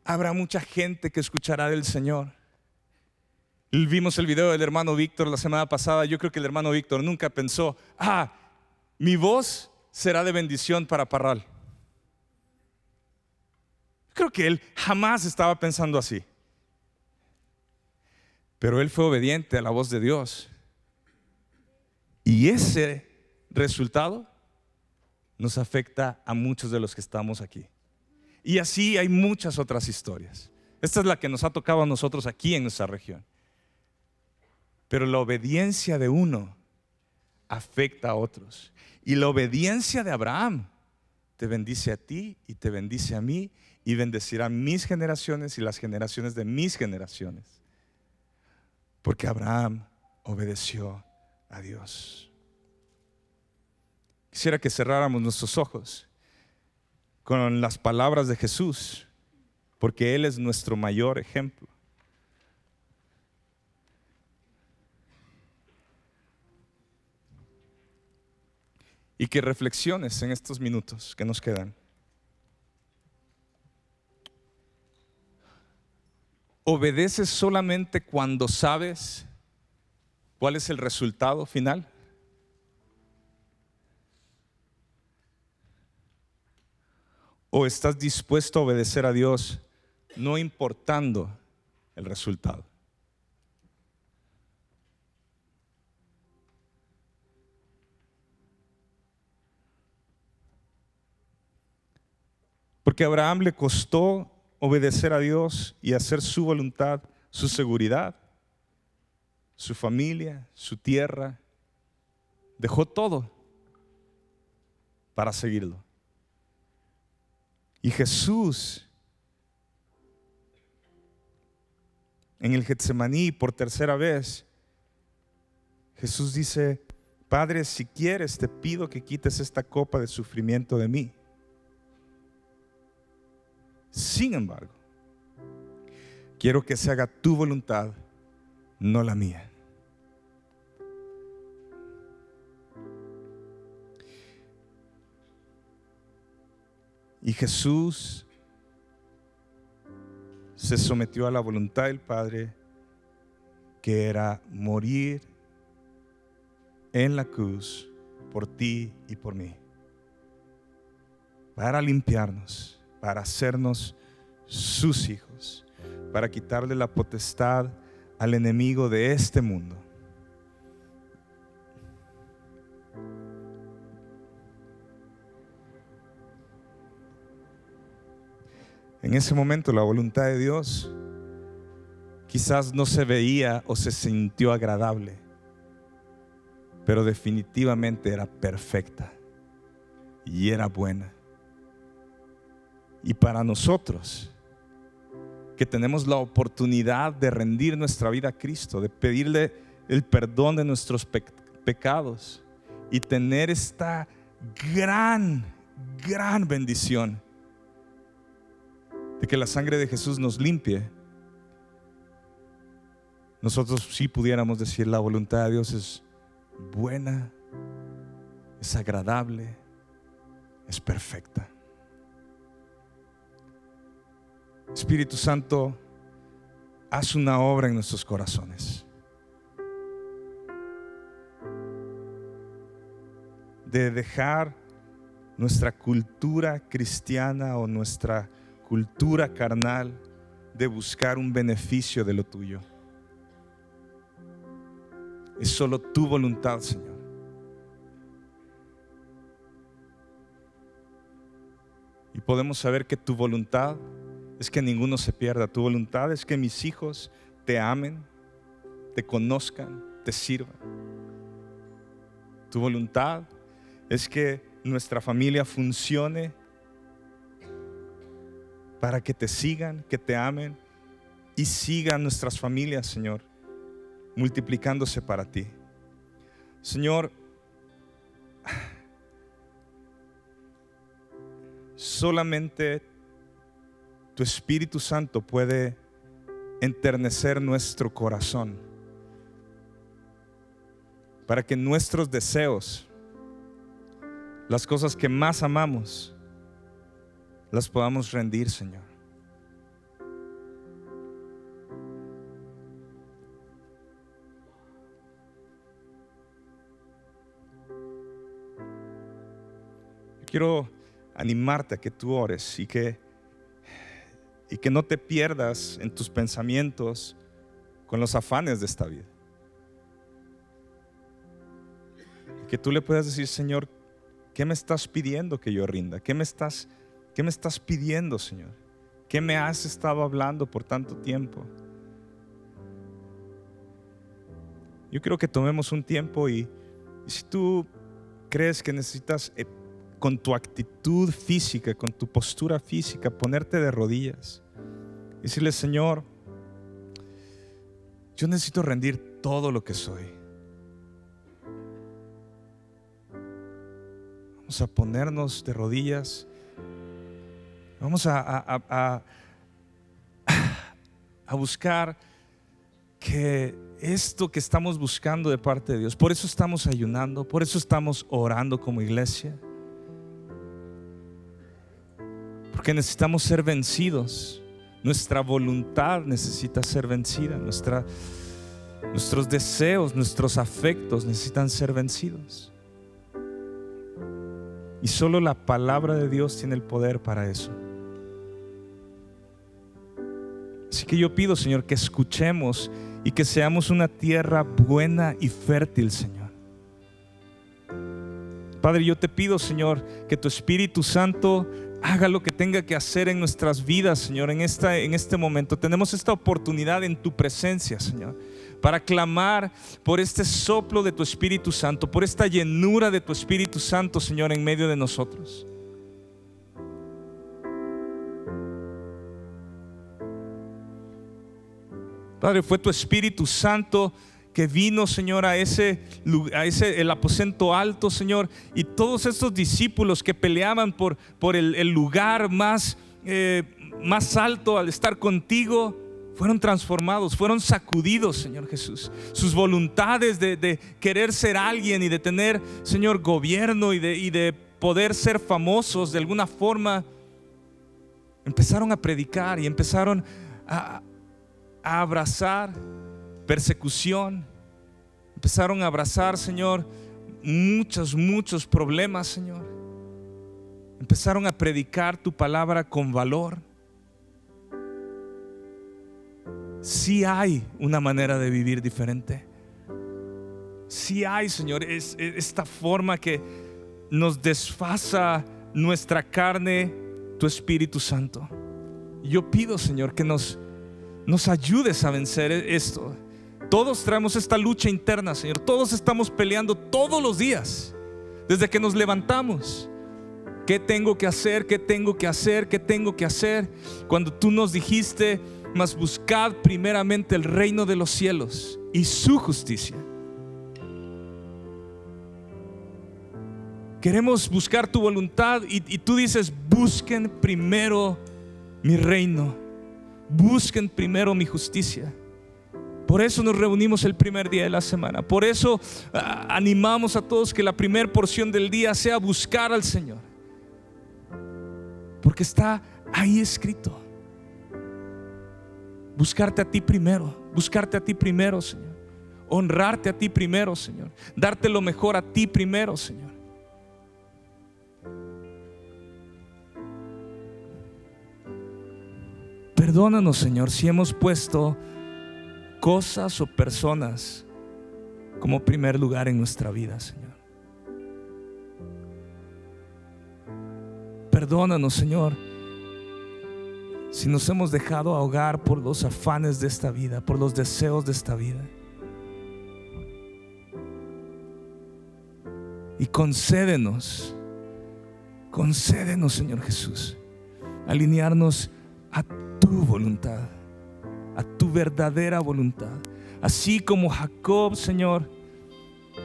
Habrá mucha gente que escuchará del Señor. Vimos el video del hermano Víctor la semana pasada. Yo creo que el hermano Víctor nunca pensó, ah, mi voz será de bendición para Parral. Creo que él jamás estaba pensando así. Pero él fue obediente a la voz de Dios. Y ese resultado nos afecta a muchos de los que estamos aquí. Y así hay muchas otras historias. Esta es la que nos ha tocado a nosotros aquí en nuestra región. Pero la obediencia de uno afecta a otros. Y la obediencia de Abraham te bendice a ti y te bendice a mí y bendecirá mis generaciones y las generaciones de mis generaciones. Porque Abraham obedeció a Dios. Quisiera que cerráramos nuestros ojos con las palabras de Jesús, porque Él es nuestro mayor ejemplo. Y que reflexiones en estos minutos que nos quedan. ¿Obedeces solamente cuando sabes cuál es el resultado final? ¿O estás dispuesto a obedecer a Dios no importando el resultado? Porque Abraham le costó obedecer a Dios y hacer su voluntad, su seguridad, su familia, su tierra. Dejó todo para seguirlo. Y Jesús en el Getsemaní por tercera vez, Jesús dice, Padre, si quieres, te pido que quites esta copa de sufrimiento de mí. Sin embargo, quiero que se haga tu voluntad, no la mía. Y Jesús se sometió a la voluntad del Padre, que era morir en la cruz por ti y por mí, para limpiarnos para hacernos sus hijos, para quitarle la potestad al enemigo de este mundo. En ese momento la voluntad de Dios quizás no se veía o se sintió agradable, pero definitivamente era perfecta y era buena. Y para nosotros, que tenemos la oportunidad de rendir nuestra vida a Cristo, de pedirle el perdón de nuestros pecados y tener esta gran, gran bendición de que la sangre de Jesús nos limpie, nosotros sí pudiéramos decir la voluntad de Dios es buena, es agradable, es perfecta. Espíritu Santo, haz una obra en nuestros corazones. De dejar nuestra cultura cristiana o nuestra cultura carnal de buscar un beneficio de lo tuyo. Es solo tu voluntad, Señor. podemos saber que tu voluntad es que ninguno se pierda. Tu voluntad es que mis hijos te amen, te conozcan, te sirvan. Tu voluntad es que nuestra familia funcione para que te sigan, que te amen y sigan nuestras familias, Señor, multiplicándose para ti. Señor, solamente tu Espíritu Santo puede enternecer nuestro corazón para que nuestros deseos, las cosas que más amamos, las podamos rendir, Señor. quiero animarte a que tú ores y que, y que no te pierdas en tus pensamientos con los afanes de esta vida. Que tú le puedas decir, Señor, ¿qué me estás pidiendo que yo rinda? ¿Qué me estás ¿Qué me estás pidiendo, Señor? ¿Qué me has estado hablando por tanto tiempo? Yo quiero que tomemos un tiempo y, si tú crees que necesitas eh, con tu actitud física, con tu postura física, ponerte de rodillas y decirle, Señor, yo necesito rendir todo lo que soy. Vamos a ponernos de rodillas Vamos a, a, buscar que esto que estamos buscando de parte de Dios, por eso estamos ayunando, por eso estamos orando como iglesia, porque necesitamos ser vencidos. Nuestra voluntad necesita ser vencida, nuestra, nuestros deseos, nuestros afectos necesitan ser vencidos. Y solo la palabra de Dios tiene el poder para eso. Así que yo pido, Señor, que escuchemos y que seamos una tierra buena y fértil, Señor. Padre, yo te pido, Señor, que tu Espíritu Santo haga lo que tenga que hacer en nuestras vidas, Señor, en, esta, en este momento. Tenemos esta oportunidad en tu presencia, Señor, para clamar por este soplo de tu Espíritu Santo, por esta llenura de tu Espíritu Santo, Señor, en medio de nosotros. Padre, fue tu Espíritu Santo que vino, Señor, a ese, a ese el aposento alto, Señor, y todos estos discípulos que peleaban por, por el, lugar más, eh, más alto al estar contigo, fueron transformados, fueron sacudidos, Señor Jesús. Sus voluntades de, querer ser alguien y de tener, Señor, gobierno y de, y de poder ser famosos de alguna forma, empezaron a predicar y empezaron a, a abrazar persecución, empezaron a abrazar, Señor, muchos, muchos problemas, Señor. Empezaron a predicar tu palabra con valor. Si hay una manera de vivir diferente. Si hay, Señor, es, esta forma que nos desfasa nuestra carne, tu Espíritu Santo. Yo pido, Señor, que nos nos ayudes a vencer esto. Todos traemos esta lucha interna, Señor. Todos estamos peleando todos los días, desde que nos levantamos. ¿Qué tengo que hacer? ¿Qué tengo que hacer? ¿Qué tengo que hacer? Cuando tú nos dijiste, mas buscad primeramente el reino de los cielos y su justicia. Queremos buscar tu voluntad y, y tú dices, busquen primero mi reino busquen primero mi justicia. Por eso nos reunimos el primer día de la semana. Por eso ah, animamos a todos que la primera porción del día sea buscar al Señor. Porque está ahí escrito. Buscarte a ti primero. Buscarte a ti primero, Señor. Honrarte a ti primero, Señor. Darte lo mejor a ti primero, Señor. Perdónanos, Señor, si hemos puesto cosas o personas como primer lugar en nuestra vida, Señor. Perdónanos, Señor, si nos hemos dejado ahogar por los afanes de esta vida, por los deseos de esta vida. Y concédenos, concédenos, Señor Jesús, alinearnos a tu voluntad, a tu verdadera voluntad. Así como Jacob, Señor,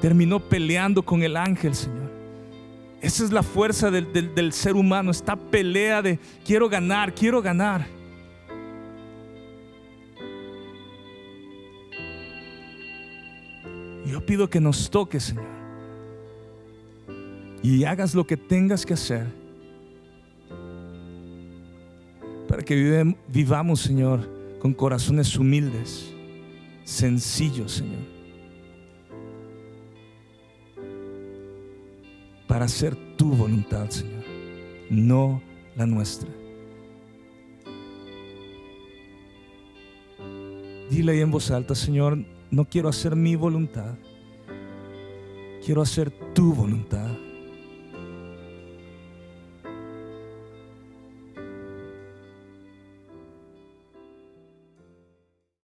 terminó peleando con el ángel, Señor. Esa es la fuerza del, ser humano, esta pelea de quiero ganar, quiero ganar. Yo pido que nos toque, Señor. Y hagas lo que tengas que hacer para que vivamos, Señor, con corazones humildes, sencillos, Señor. para hacer tu voluntad, Señor, no la nuestra. Dile ahí en voz alta, Señor, no quiero hacer mi voluntad, quiero hacer tu voluntad.